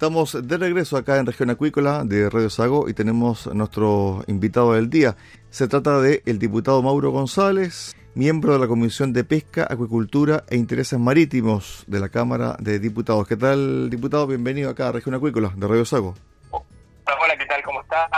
Estamos de regreso acá en Región Acuícola de Radio Sago y tenemos nuestro invitado del día. Se trata de el diputado Mauro González, miembro de la Comisión de Pesca, Acuicultura e Intereses Marítimos de la Cámara de Diputados. ¿Qué tal, diputado? Bienvenido acá a Región Acuícola de Radio Sago. Hola, ¿qué tal? ¿Cómo está?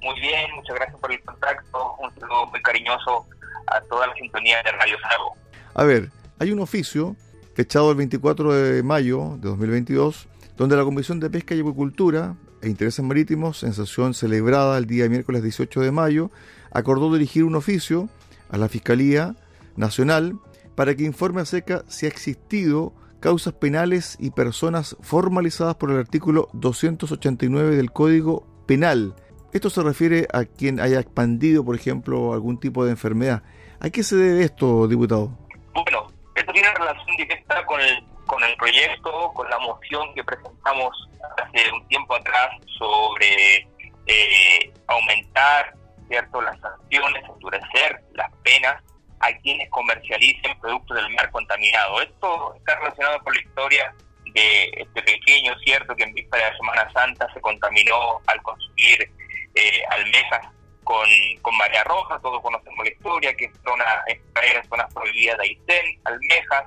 Muy bien, muchas gracias por el contacto. Un saludo muy cariñoso a toda la sintonía de Radio Sago. A ver, hay un oficio fechado el 24 de mayo de 2022 donde la Comisión de Pesca y Acuicultura e Intereses Marítimos, en sesión celebrada el día miércoles 18 de mayo, acordó dirigir un oficio a la Fiscalía Nacional para que informe acerca si ha existido causas penales y personas formalizadas por el artículo 289 del Código Penal. Esto se refiere a quien haya expandido, por ejemplo, algún tipo de enfermedad. ¿A qué se debe esto, diputado? Bueno, esto tiene relación directa con el con el proyecto, con la moción que presentamos hace un tiempo atrás sobre eh, aumentar cierto las sanciones, endurecer las penas a quienes comercialicen productos del mar contaminado. Esto está relacionado con la historia de este pequeño, cierto, que en víspera de Semana Santa se contaminó al consumir eh, almejas con, con María Roja, todos conocemos la historia, que zona, extraer zonas prohibidas de Aysén, almejas,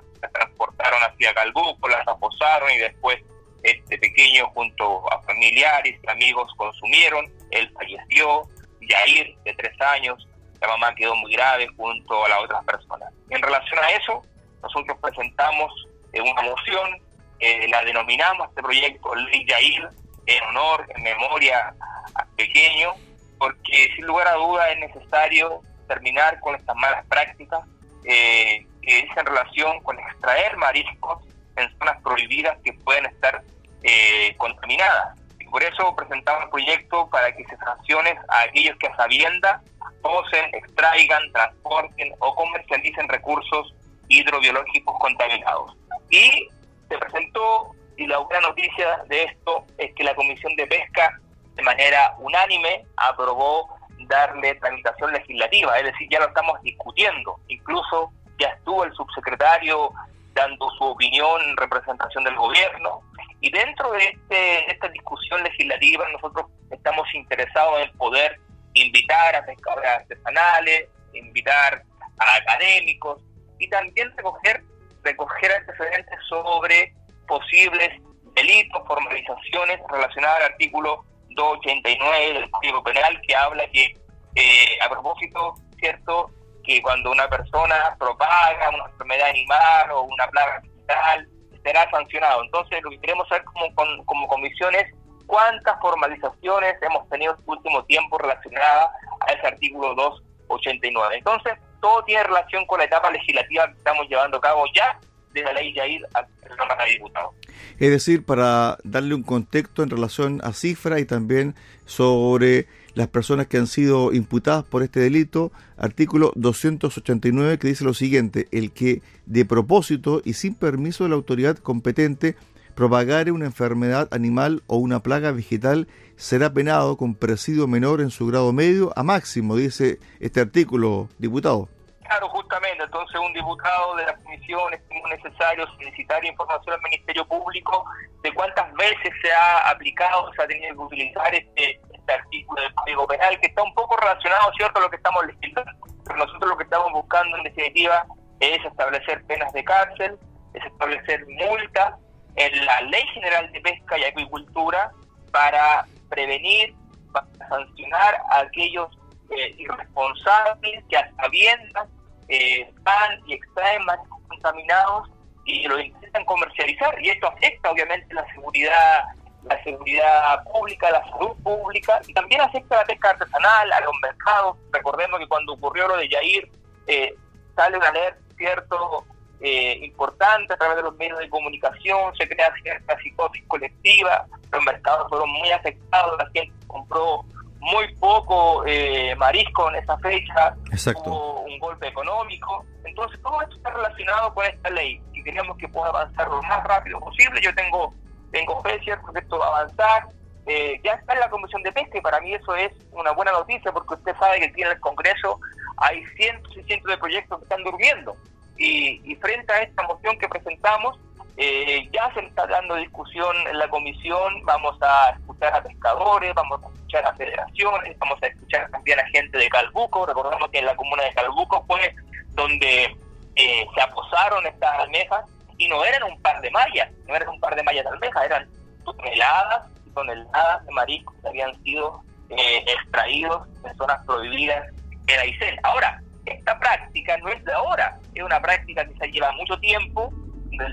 transportaron hacia Calbuco, las aposaron y después este pequeño junto a familiares amigos consumieron, él falleció, Yair de tres años, la mamá quedó muy grave junto a las otras personas. En relación a eso, nosotros presentamos eh, una moción, eh, la denominamos este proyecto Ley Yair en honor, en memoria al pequeño, porque sin lugar a duda es necesario terminar con estas malas prácticas eh, que es en relación con extraer mariscos en zonas prohibidas que pueden estar eh, contaminadas. Y por eso presentamos el proyecto para que se sancione a aquellos que a sabienda posen, extraigan, transporten o comercialicen recursos hidrobiológicos contaminados. Y se presentó, y la buena noticia de esto es que la Comisión de Pesca de manera unánime aprobó darle tramitación legislativa, es decir, ya lo estamos discutiendo. Incluso ya estuvo el subsecretario dando su opinión en representación del gobierno. Y dentro de, este, esta discusión legislativa nosotros estamos interesados en poder invitar a pescadores artesanales, invitar a académicos y también recoger, recoger antecedentes sobre posibles delitos, formalizaciones relacionadas al artículo 289 del Código Penal que habla que, eh, a propósito, ¿cierto?, que cuando una persona propaga una enfermedad animal o una plaga vegetal, será sancionado. Entonces, lo que queremos saber como, como comisión es cuántas formalizaciones hemos tenido en este último tiempo relacionadas a ese artículo 289. Entonces, todo tiene relación con la etapa legislativa que estamos llevando a cabo ya de la ley Yair a la de Diputados. Es decir, para darle un contexto en relación a cifra y también sobre las personas que han sido imputadas por este delito, artículo 289 que dice lo siguiente, el que de propósito y sin permiso de la autoridad competente propagare una enfermedad animal o una plaga vegetal será penado con presidio menor en su grado medio a máximo, dice este artículo, diputado. Claro, justamente, entonces un diputado de la comisión estimó necesario solicitar información al Ministerio Público de cuántas veces se ha aplicado, se ha tenido que utilizar este, este artículo del Código Penal, que está un poco relacionado, ¿cierto?, a lo que estamos legislando. Pero nosotros lo que estamos buscando, en definitiva, es establecer penas de cárcel, es establecer multas en la Ley General de Pesca y Acuicultura para prevenir, para sancionar a aquellos eh, irresponsables que a sabiendas eh, van y extraen mariscos contaminados y lo intentan comercializar y esto afecta obviamente la seguridad la seguridad pública, la salud pública y también afecta a la pesca artesanal, a los mercados. Recordemos que cuando ocurrió lo de Yair, eh, sale una alerta cierto eh, importante a través de los medios de comunicación, se crea cierta psicosis colectiva, los mercados fueron muy afectados, la gente compró muy poco eh, marisco en esa fecha, Exacto. hubo un golpe económico. Entonces, todo esto está relacionado con esta ley y queríamos que pueda avanzar lo más rápido posible. Yo tengo, tengo fe, ¿cierto?, que esto a avanzar. Eh, ya está en la Comisión de Pesca y para mí eso es una buena noticia porque usted sabe que aquí en el Congreso hay cientos y cientos de proyectos que están durmiendo. Y, y frente a esta moción que presentamos, eh, ya se está dando discusión en la comisión, vamos a escuchar a pescadores, vamos a escuchar a federaciones, vamos a escuchar también a gente de Calbuco, recordamos que en la comuna de Calbuco fue donde eh, se aposaron estas almejas y no eran un par de mallas, no eran un par de mallas de almejas, eran toneladas y toneladas de mariscos que habían sido eh, extraídos en zonas prohibidas en Aysén. Ahora, esta práctica no es de ahora, es una práctica que se lleva mucho tiempo,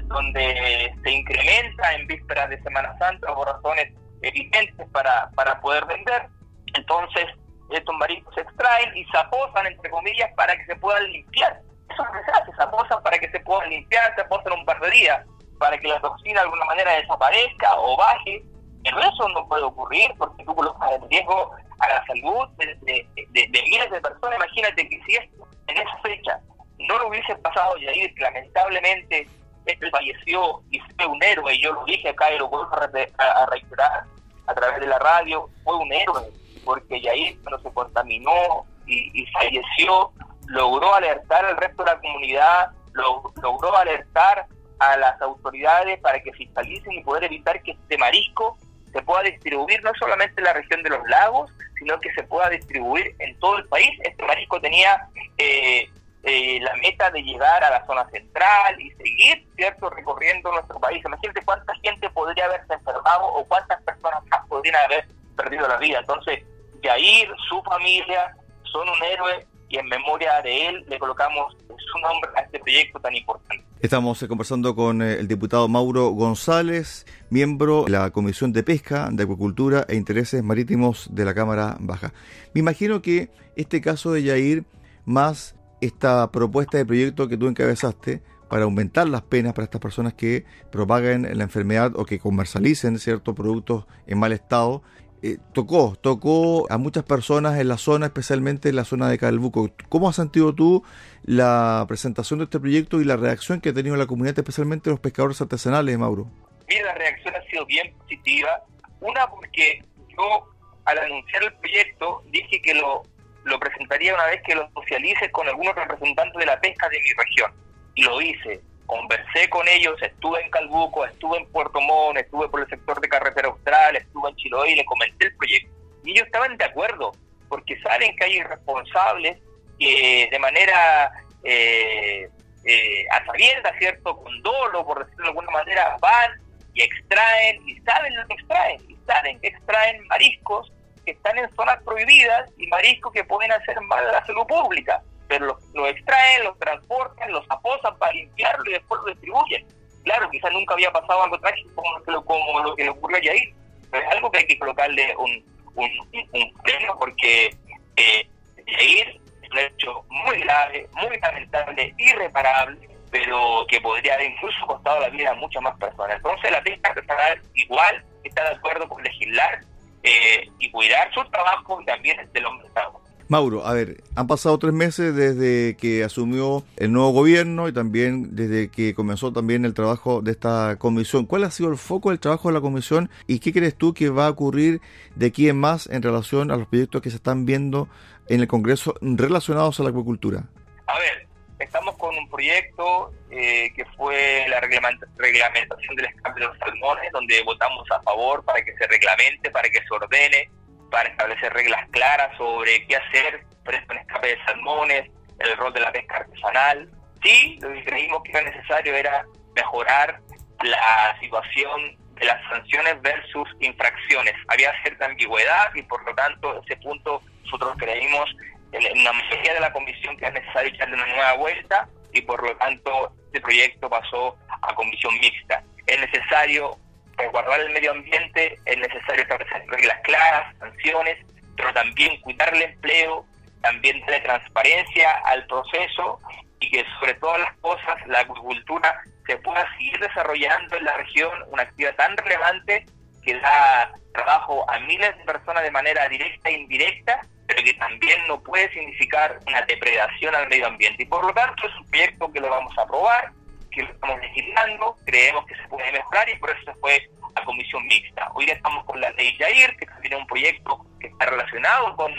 donde se incrementa en vísperas de Semana Santa por razones evidentes para, para poder vender. Entonces, estos mariscos se extraen y se aposan, entre comillas, para que se puedan limpiar. Eso es lo que se aposan para que se puedan limpiar, se aposan un par de días, para que la toxina de alguna manera desaparezca o baje. Pero eso no puede ocurrir porque tú colocas en riesgo a la salud de, miles de personas. Imagínate que si esto en esa fecha no lo hubiese pasado Yair, lamentablemente este falleció y fue un héroe, yo lo dije acá y lo vuelvo a, reiterar a través de la radio, fue un héroe, porque Yair cuando se contaminó y falleció, logró alertar al resto de la comunidad, lo, logró alertar a las autoridades para que fiscalicen y poder evitar que este marisco se pueda distribuir no solamente en la región de los lagos, sino que se pueda distribuir en todo el país. Este marisco tenía eh, eh, la meta de llegar a la zona central y seguir, ¿cierto?, recorriendo nuestro país. Imagínate cuánta gente podría haberse enfermado o cuántas personas más podrían haber perdido la vida. Entonces, Jair, su familia, son un héroe y en memoria de él le colocamos su nombre a este proyecto tan importante. Estamos conversando con el diputado Mauro González, miembro de la Comisión de Pesca, de Acuicultura e Intereses Marítimos de la Cámara Baja. Me imagino que este caso de Yair, más esta propuesta de proyecto que tú encabezaste para aumentar las penas para estas personas que propaguen la enfermedad o que comercialicen ciertos productos en mal estado, eh, tocó, tocó a muchas personas en la zona, especialmente en la zona de Calbuco. ¿Cómo has sentido tú la presentación de este proyecto y la reacción que ha tenido la comunidad, especialmente los pescadores artesanales, Mauro? Mira, la reacción ha sido bien positiva. Una, porque yo al anunciar el proyecto dije que lo, lo presentaría una vez que lo socialice con algunos representantes de la pesca de mi región. Y lo hice. Conversé con ellos, estuve en Calbuco, estuve en Puerto Montt, estuve por el sector de Carretera Austral, estuve en Chiloé y le comenté el proyecto. Y ellos estaban de acuerdo, porque saben que hay irresponsables que de manera eh, eh, a sabienda, ¿cierto? Con dolo, por decirlo de alguna manera, van y extraen y saben lo que extraen, y saben que extraen mariscos que están en zonas prohibidas y mariscos que pueden hacer mal a la salud pública, pero los, lo extraen, los transportan, los aposan para limpiarlo y después lo distribuyen. Claro, quizás nunca había pasado algo trágico como lo, como lo que le ocurrió a Yair, pero es algo que hay que colocarle un, un, porque eh, Yair es un hecho muy grave, muy lamentable, irreparable, pero que podría haber incluso costado la vida a muchas más personas. Entonces la pesca artesanal igual está de acuerdo con legislar eh, y cuidar su trabajo y también de los mercados. Mauro, a ver, han pasado tres meses desde que asumió el nuevo gobierno y también desde que comenzó también el trabajo de esta comisión. ¿Cuál ha sido el foco del trabajo de la comisión y qué crees tú que va a ocurrir de aquí en más en relación a los proyectos que se están viendo en el Congreso relacionados a la acuicultura? A ver, estamos con un proyecto eh, que fue la reglamentación del escape de los salmones, donde votamos a favor para que se reglamente, para que se ordene para establecer reglas claras sobre qué hacer frente a escape de salmones, el rol de la pesca artesanal. Sí, lo que creímos que era necesario era mejorar la situación de las sanciones versus infracciones. Había cierta ambigüedad y por lo tanto ese punto nosotros creímos en la mayoría de la comisión que es necesario echarle una nueva vuelta y por lo tanto este proyecto pasó a comisión mixta. Es necesario resguardar el medio ambiente es necesario establecer reglas claras, sanciones, pero también cuidar el empleo, también darle transparencia al proceso y que sobre todas las cosas la agricultura se pueda seguir desarrollando en la región, una actividad tan relevante que da trabajo a miles de personas de manera directa e indirecta, pero que también no puede significar una depredación al medio ambiente. Y por lo tanto es un proyecto que lo vamos a aprobar, que lo estamos legislando, creemos que se puede mejorar y por eso se fue a comisión mixta. Hoy estamos con la ley Jair, que es un proyecto que está relacionado con,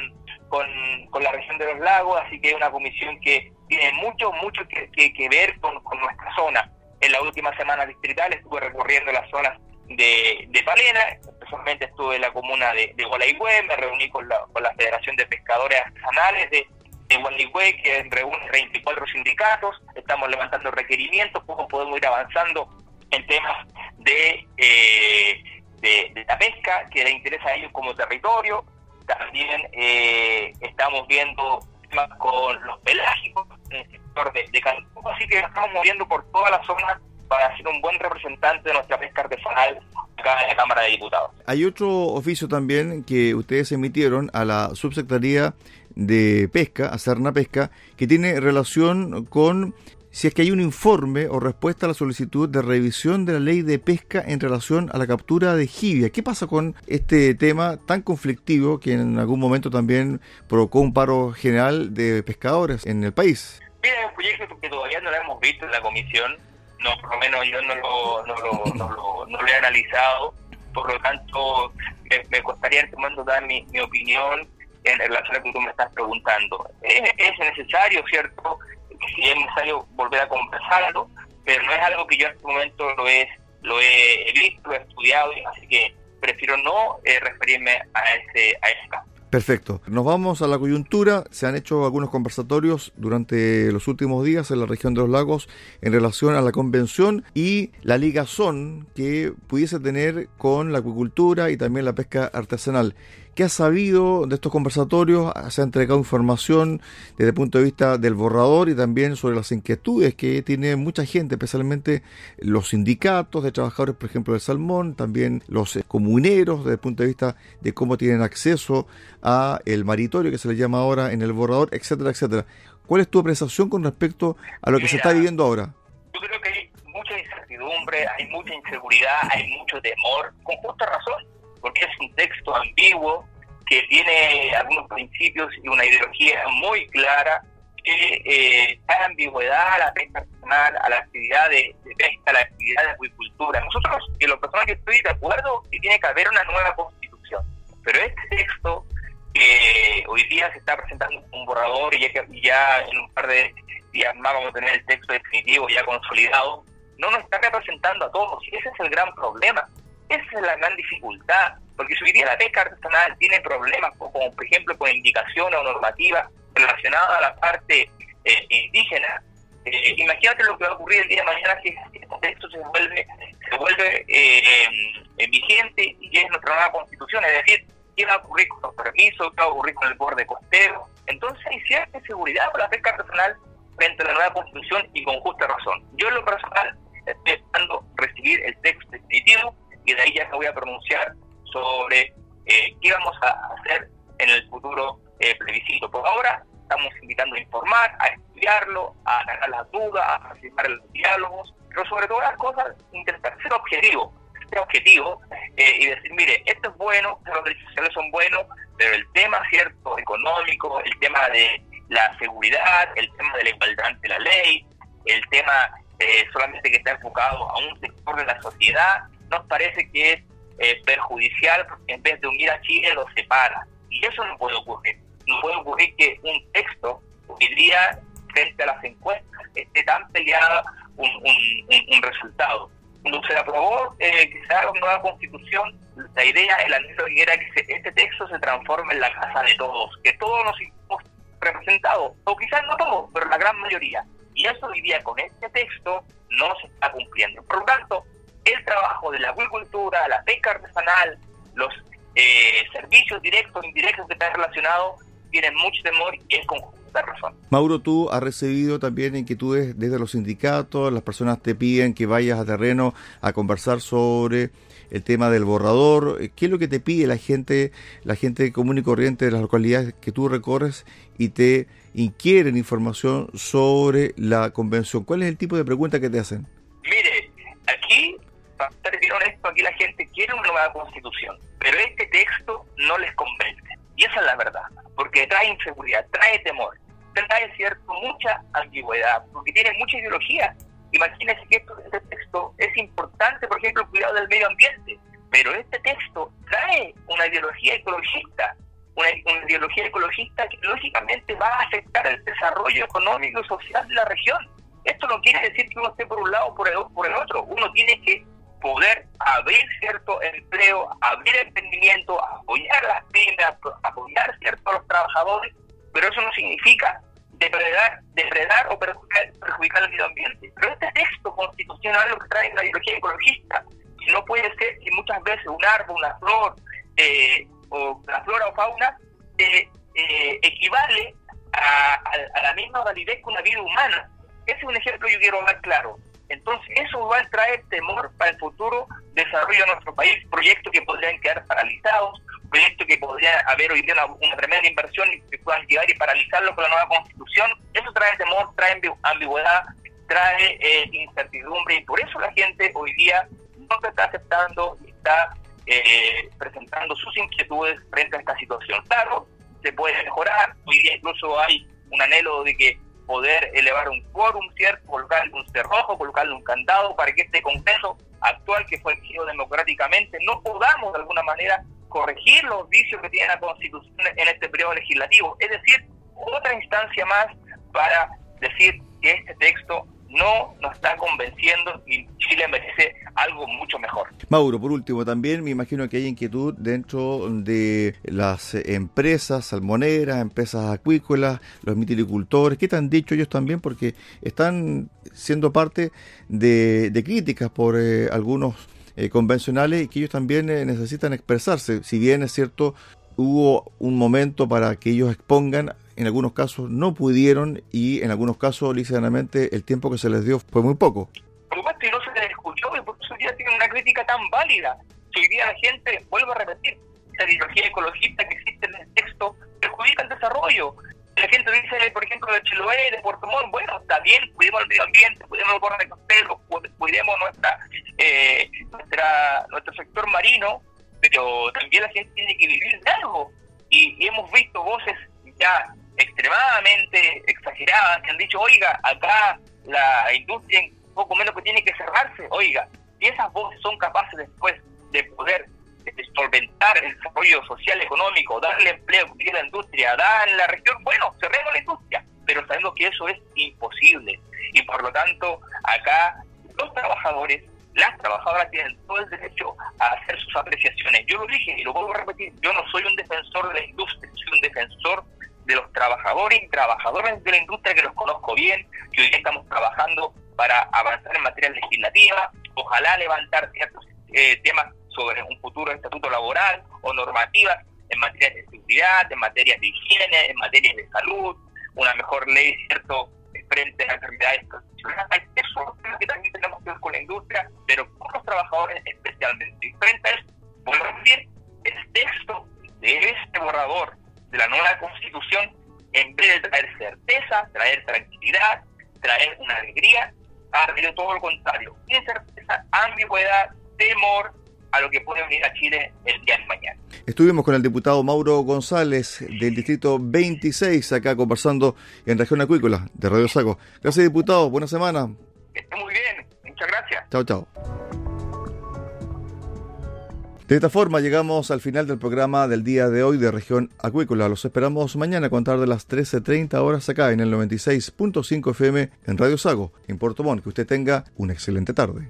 con, la región de los lagos, así que es una comisión que tiene mucho, mucho que, que, ver con, nuestra zona. En la última semana distrital estuve recorriendo las zonas de, de Palena, especialmente estuve en la comuna de, de Gualaigüe, me reuní con la, con la Federación de Pescadores Artesanales de, de Gualeguay, que reúne 24 sindicatos, estamos levantando requerimientos, cómo podemos ir avanzando en temas de, eh, de, la pesca, que le interesa a ellos como territorio. También eh, estamos viendo temas con los pelágicos en el sector de, de así que estamos moviendo por toda la zona para ser un buen representante de nuestra pesca artesanal acá en la Cámara de Diputados. Hay otro oficio también que ustedes emitieron a la Subsecretaría de Pesca, a Serna Pesca, que tiene relación con si es que hay un informe o respuesta a la solicitud de revisión de la ley de pesca en relación a la captura de jibia. ¿Qué pasa con este tema tan conflictivo que en algún momento también provocó un paro general de pescadores en el país? Mira, es un proyecto que todavía no lo hemos visto en la comisión, no, por lo menos yo no lo, no lo, no lo, no lo he analizado, por lo tanto me, costaría en dar mi, mi opinión en relación a lo que tú me estás preguntando. Es, es necesario, ¿cierto?, si es necesario volver a conversarlo, pero no es algo que yo en este momento lo he, lo he visto, lo he estudiado, así que prefiero no eh, referirme a ese, a caso. Perfecto. Nos vamos a la coyuntura. Se han hecho algunos conversatorios durante los últimos días en la región de los lagos en relación a la convención y la ligazón que pudiese tener con la acuicultura y también la pesca artesanal. ¿Qué ha sabido de estos conversatorios? ¿Se ha entregado información desde el punto de vista del borrador y también sobre las inquietudes que tiene mucha gente, especialmente los sindicatos de trabajadores, por ejemplo, del salmón, también los eh, comuneros desde el punto de vista de cómo tienen acceso a el maritorio que se le llama ahora en el borrador, etcétera, etcétera. ¿Cuál es tu apreciación con respecto a lo que se está viviendo ahora? Yo creo que hay mucha incertidumbre, hay mucha inseguridad, hay mucho temor, con justa razón porque es un texto ambiguo que tiene algunos principios y una ideología muy clara que eh, da ambigüedad a la pesca artesanal, a la actividad de, pesca, a la actividad de acuicultura. Nosotros, que los personas que estoy de acuerdo, que tiene que haber una nueva constitución. Pero este texto que hoy día se está presentando un borrador y ya, ya en un par de días más vamos a tener el texto definitivo ya consolidado, no nos está representando a todos. Y ese es el gran problema. Esa es la gran dificultad, porque si hoy día la pesca artesanal tiene problemas, como por ejemplo con indicaciones o normativas relacionadas a la parte eh, indígena, eh, imagínate lo que va a ocurrir el día de mañana si texto se vuelve, se vuelve eh, vigente y es nuestra nueva constitución, es decir, qué va a ocurrir con los permisos, qué va a ocurrir con el borde costero. Entonces hay cierta inseguridad por la pesca artesanal frente a la nueva constitución y con justa razón. Yo en lo personal estoy esperando recibir el texto definitivo y de ahí ya me voy a pronunciar sobre eh, qué vamos a hacer en el futuro eh, plebiscito. Por ahora estamos invitando a informar, a estudiarlo, a ganar las dudas, a participar los diálogos, pero sobre todas las cosas intentar ser objetivo. este objetivo eh, y decir, mire, esto es bueno, los derechos sociales son buenos, pero el tema, ¿cierto?, económico, el tema de la seguridad, el tema de la igualdad ante la ley, el tema eh, solamente que está enfocado a un sector de la sociedad, nos parece que es eh, perjudicial porque en vez de unir a Chile lo separa. Y eso no puede ocurrir. No puede ocurrir que un texto hoy día, frente a las encuestas, esté tan peleado un, un, resultado. Cuando se aprobó eh, que se haga una nueva constitución, la idea, el anhelo era que este texto se transforme en la casa de todos, que todos nos hemos representados, o quizás no todos, pero la gran mayoría. Y eso hoy día con este texto no se está cumpliendo. Por lo tanto, el trabajo de la agricultura, la pesca artesanal, los eh, servicios directos e indirectos que están relacionados, tienen mucho temor y es con justa razón. Mauro, tú has recibido también inquietudes desde los sindicatos, las personas te piden que vayas a terreno a conversar sobre el tema del borrador. ¿Qué es lo que te pide la gente, la gente común y corriente de las localidades que tú recorres y te inquieren información sobre la convención? ¿Cuál es el tipo de pregunta que te hacen? Para ser bien honesto, aquí la gente quiere una nueva constitución, pero este texto no les convence. Y esa es la verdad, porque trae inseguridad, trae temor, trae cierto mucha ambigüedad, porque tiene mucha ideología. Imagínense que esto, este texto es importante, por ejemplo, el cuidado del medio ambiente, pero este texto trae una ideología ecologista, una, ideología ecologista que lógicamente va a afectar el desarrollo económico y social de la región. Esto no quiere decir que uno esté por un lado o por el, por el otro. Uno tiene que poder abrir cierto empleo, abrir emprendimiento, apoyar las pymes, apoyar cierto a los trabajadores, pero eso no significa depredar, depredar o perjudicar, el medio ambiente. Pero este texto constitucional lo que trae la ideología ecologista, y no puede ser que muchas veces un árbol, una flor, eh, o la flora o fauna eh, eh, equivale a, la misma validez que una vida humana. Ese es un ejemplo que yo quiero dar claro. Entonces, eso va a traer temor para el futuro desarrollo de nuestro país, proyectos que podrían quedar paralizados, proyectos que podría haber hoy día una, tremenda inversión y que puedan llegar y paralizarlo con la nueva constitución. Eso trae temor, trae ambigüedad, trae eh, incertidumbre y por eso la gente hoy día no está aceptando y está eh, presentando sus inquietudes frente a esta situación. Claro, se puede mejorar, hoy día incluso hay un anhelo de que poder elevar un quórum, ¿cierto? Colocarle un cerrojo, colocarle un candado para que este Congreso actual que fue elegido democráticamente no podamos de alguna manera corregir los vicios que tiene la Constitución en este periodo legislativo. Es decir, otra instancia más para decir que este texto no nos está convenciendo y Chile merece algo mucho mejor. Mauro, por último, también me imagino que hay inquietud dentro de las empresas salmoneras, empresas acuícolas, los mitilicultores. ¿Qué te han dicho ellos también? Porque están siendo parte de, críticas por eh, algunos eh, convencionales y que ellos también eh, necesitan expresarse. Si bien es cierto, hubo un momento para que ellos expongan en algunos casos no pudieron y en algunos casos, ligeramente, el tiempo que se les dio fue muy poco. Por supuesto, y no se les escuchó y por eso día tienen una crítica tan válida. Si hoy día la gente, vuelvo a repetir, esa ideología ecologista que existe en el texto perjudica el desarrollo. La gente dice, por ejemplo, de Chiloé, de Puerto Montt, bueno, está bien, cuidemos el medio ambiente, cuidemos los de costeros, cuidemos nuestra, eh, nuestra, nuestro sector marino, pero también la gente tiene que vivir de algo. y hemos visto voces ya extremadamente exageradas que han dicho, oiga, acá la industria poco menos que tiene que cerrarse, oiga, si esas voces son capaces después de poder solventar el desarrollo social, económico, darle empleo a la industria, dar en la región, bueno, cerremos la industria, pero sabemos que eso es imposible y por lo tanto acá los trabajadores las trabajadoras tienen todo el derecho a hacer sus apreciaciones. Yo lo dije y lo vuelvo a repetir, yo no soy un defensor de la industria, soy un defensor de los trabajadores y trabajadoras de la industria que los conozco bien, que hoy estamos trabajando para avanzar en materia legislativa, ojalá levantar ciertos eh, temas sobre un futuro estatuto laboral o normativas en materia de seguridad, en materia de higiene, en materia de salud, una mejor ley, ¿cierto?, frente a enfermedades profesionales. Eso es lo que también tenemos que ver con la industria, pero con los trabajadores especialmente. Y frente a eso, vuelvo a decir, el texto de este borrador de la nueva constitución, en vez de traer certeza, traer tranquilidad, traer una alegría, ha habido todo lo contrario. Incerteza, ambigüedad, temor, a lo que puede venir a Chile el día de mañana. Estuvimos con el diputado Mauro González del distrito 26 acá conversando en región acuícola de Radio Saco. Gracias diputado, buena semana. esté muy bien, muchas gracias. Chao, chao. De esta forma llegamos al final del programa del día de hoy de región acuícola. Los esperamos mañana a contar de las 13.30 horas acá en el 96.5 FM en Radio Sago, en Puerto Montt. Que usted tenga una excelente tarde.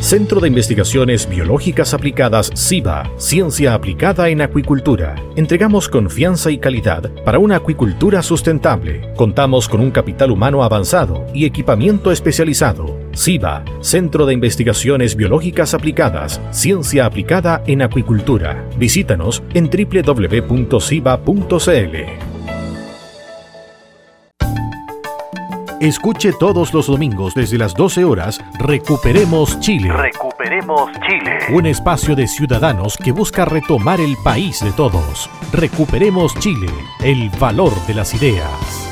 Centro de Investigaciones Biológicas Aplicadas CIBA, Ciencia Aplicada en Acuicultura. Entregamos confianza y calidad para una acuicultura sustentable. Contamos con un capital humano avanzado y equipamiento especializado. CIBA, Centro de Investigaciones Biológicas Aplicadas, Ciencia Aplicada en Acuicultura. Visítanos en www.ciba.cl. Escuche todos los domingos desde las 12 horas Recuperemos Chile. Recuperemos Chile. Un espacio de ciudadanos que busca retomar el país de todos. Recuperemos Chile, el valor de las ideas.